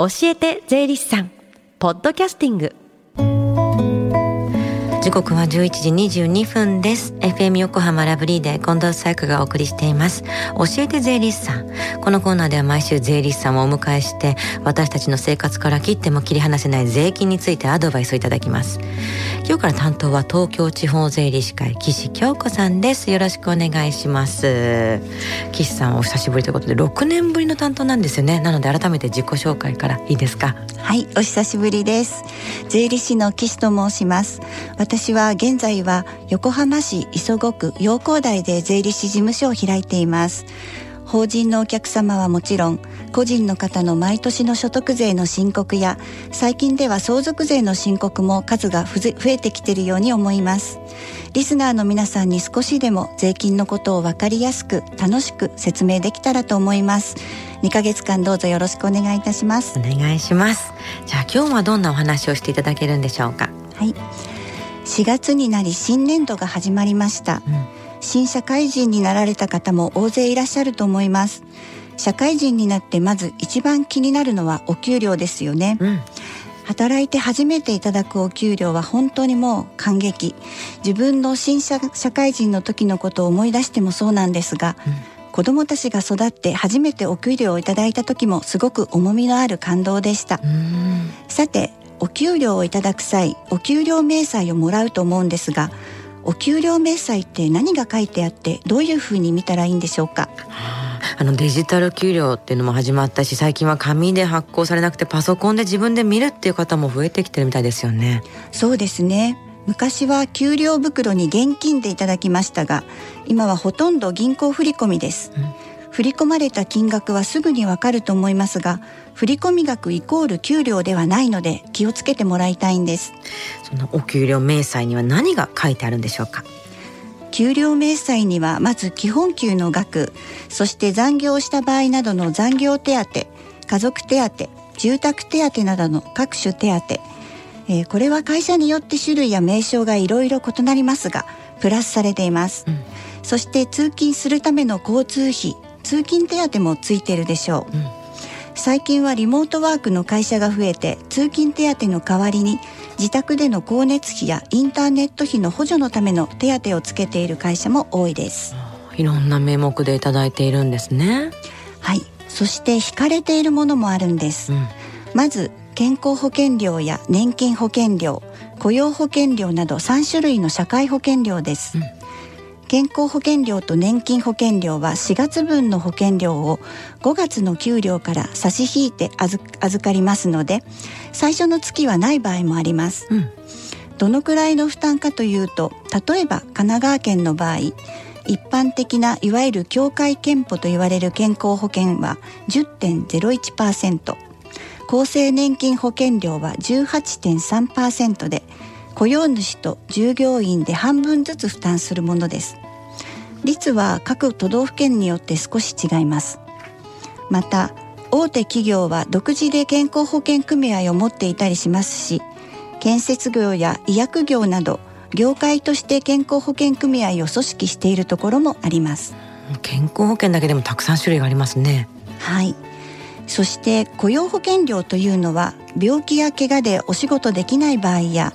教えて税理士さん。ポッドキャスティング。時刻は11時22分です。FM 横浜ラブリーで近藤紗友香がお送りしています。教えて税理士さん。このコーナーでは毎週税理士さんをお迎えして私たちの生活から切っても切り離せない税金についてアドバイスをいただきます。今日から担当は東京地方税理士会岸京子さんです。よろしくお願いします。岸さんお久しぶりということで6年ぶりの担当なんですよね。なので改めて自己紹介からいいですか？はいお久しぶりです。税理士の岸と申します。私は現在は横浜市磯子区陽光台で税理士事務所を開いています。法人のお客様はもちろん個人の方の毎年の所得税の申告や最近では相続税の申告も数が増えてきているように思います。リスナーの皆さんに少しでも税金のことを分かりやすく楽しく説明できたらと思います。2ヶ月間どうぞよろしくお願いいたします。お願いします。じゃあ今日はどんなお話をしていただけるんでしょうか？はい4月になり新年度が始まりました、うん、新社会人になられた方も大勢いらっしゃると思います。社会人になってまず一番気になるのはお給料ですよね、うん。働いて初めていただくお給料は本当にもう感激。自分の新社社会人の時のことを思い出してもそうなんですが、うん、子供たちが育って初めてお給料をいただいた時もすごく重みのある感動でした。さてお給料をいただく際お給料明細をもらうと思うんですがお給料明細って何が書いてあってどういうふうに見たらいいんでしょうか、あのデジタル給料っていうのも始まったし最近は紙で発行されなくてパソコンで自分で見るっていう方も増えてきてるみたいですよね。そうですね。昔は給料袋に現金でいただきましたが今はほとんど銀行振込です、うん振り込まれた金額はすぐにわかると思いますが振込額イコール給料ではないので気をつけてもらいたいんです。そのお給料明細には何が書いてあるんでしょうか？給料明細にはまず基本給の額そして残業した場合などの残業手当家族手当住宅手当などの各種手当、えー、これは会社によって種類や名称がいろいろ異なりますがプラスされています、うん、そして通勤するための交通費通勤手当もついてるでしょう、うん、最近はリモートワークの会社が増えて通勤手当の代わりに自宅での光熱費やインターネット費の補助のための手当をつけている会社も多いです。いろんな名目でいただいているんですね。はい。そして引かれているものもあるんです、うん、まず健康保険料や年金保険料雇用保険料など3種類の社会保険料です、うん健康保険料と年金保険料は4月分の保険料を5月の給料から差し引いて預かりますので最初の月はない場合もあります、うん、どのくらいの負担かというと例えば神奈川県の場合一般的ないわゆる協会憲法と言われる健康保険は10.01%厚生年金保険料は18.3%で雇用主と従業員で半分ずつ負担するものです。率は各都道府県によって少し違います。また大手企業は独自で健康保険組合を持っていたりしますし建設業や医薬業など業界として健康保険組合を組織しているところもあります。健康保険だけでもたくさん種類がありますね。はい。そして雇用保険料というのは病気や怪我でお仕事できない場合や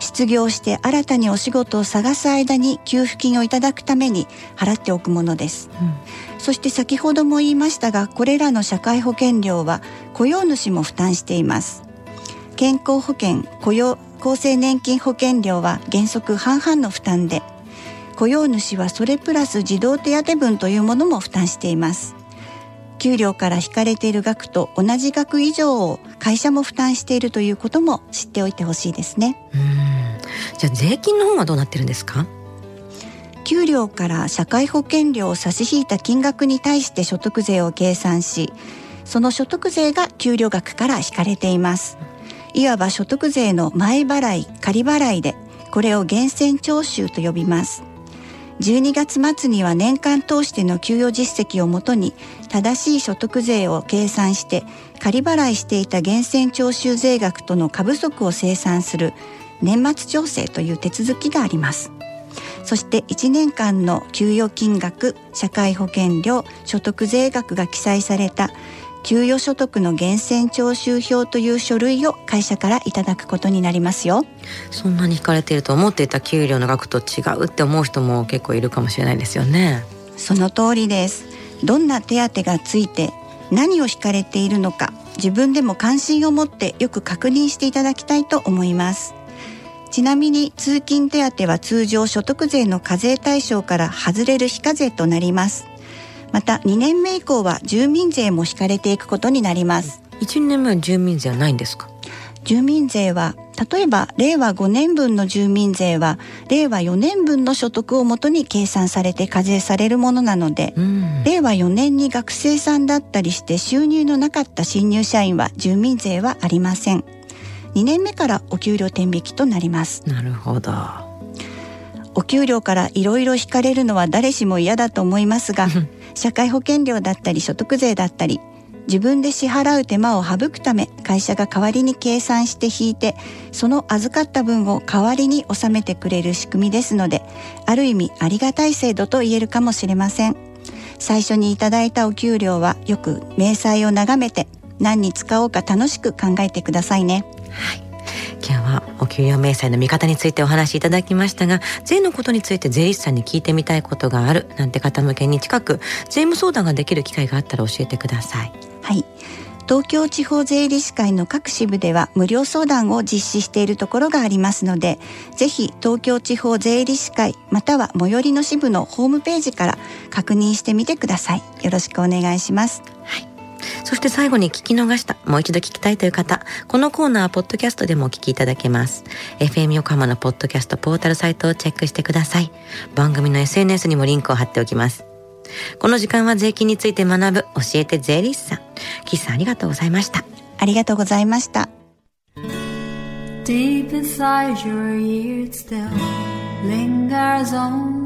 失業して新たにお仕事を探す間に給付金をいただくために払っておくものです、うん、そして先ほども言いましたがこれらの社会保険料は雇用主も負担しています。健康保険雇用厚生年金保険料は原則半々の負担で雇用主はそれプラス児童手当分というものも負担しています。給料から引かれている額と同じ額以上を会社も負担しているということも知っておいてほしいですねじゃあ税金の方はどうなってるんですか？給料から社会保険料を差し引いた金額に対して所得税を計算しその所得税が給料額から引かれています。いわば所得税の前払い仮払いでこれを源泉徴収と呼びます。12月末には年間通しての給与実績をもとに正しい所得税を計算して仮払いしていた源泉徴収税額との過不足を清算する年末調整という手続きがあります。そして1年間の給与金額社会保険料所得税額が記載された給与所得の源泉徴収票という書類を会社からいただくことになりますよ。そんなに引かれていると思っていた給料の額と違うって思う人も結構いるかもしれないですよね。その通りです。どんな手当がついて何を引かれているのか自分でも関心を持ってよく確認していただきたいと思いますちなみに通勤手当は通常所得税の課税対象から外れる非課税となります。また2年目以降は住民税も引かれていくことになります。1年目は住民税はないんですか？住民税は例えば令和5年分の住民税は令和4年分の所得をもとに計算されて課税されるものなので、うん、令和4年に学生さんだったりして収入のなかった新入社員は住民税はありません2年目からお給料転引きとなります。なるほど。お給料からいろいろ引かれるのは誰しも嫌だと思いますが社会保険料だったり所得税だったり自分で支払う手間を省くため会社が代わりに計算して引いてその預かった分を代わりに納めてくれる仕組みですのである意味ありがたい制度と言えるかもしれません。最初にいただいたお給料はよく明細を眺めて何に使おうか楽しく考えてくださいねはい。今日はお給与明細の見方についてお話しいただきましたが税のことについて税理士さんに聞いてみたいことがあるなんて方向けに近く税務相談ができる機会があったら教えてください。はい。東京地方税理士会の各支部では無料相談を実施しているところがありますのでぜひ東京地方税理士会または最寄りの支部のホームページから確認してみてください。よろしくお願いします。はいそして最後に聞き逃した、もう一度聞きたいという方、このコーナーはポッドキャストでもお聞きいただけます。FM 横浜のポッドキャストポータルサイトをチェックしてください。番組の SNS にもリンクを貼っておきます。この時間は税金について学ぶ教えて税理士さん。岸さんありがとうございました。ありがとうございました。Deep inside your ears still lingers on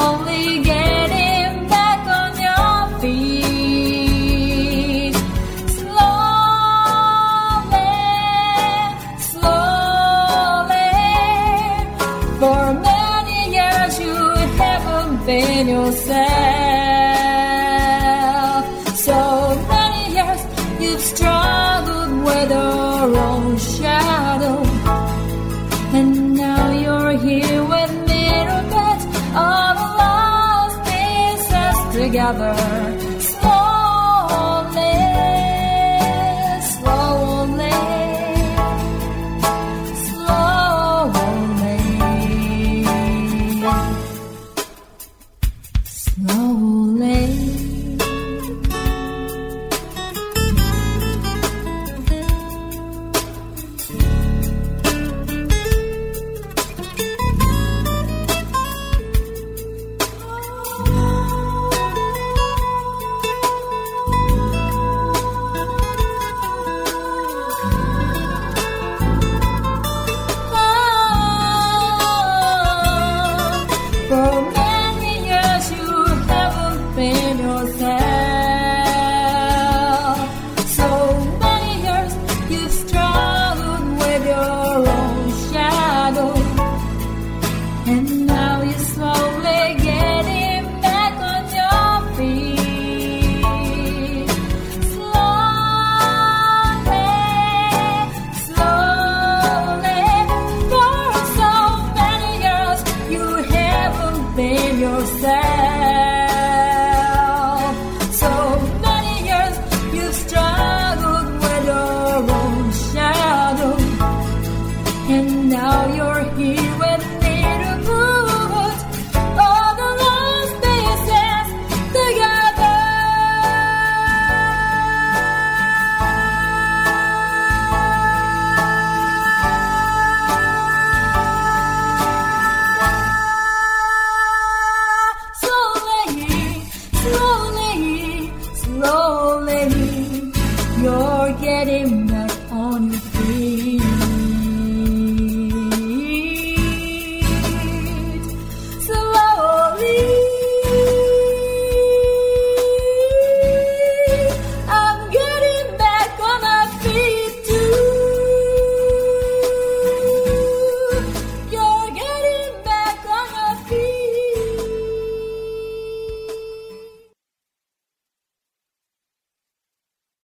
holy together and now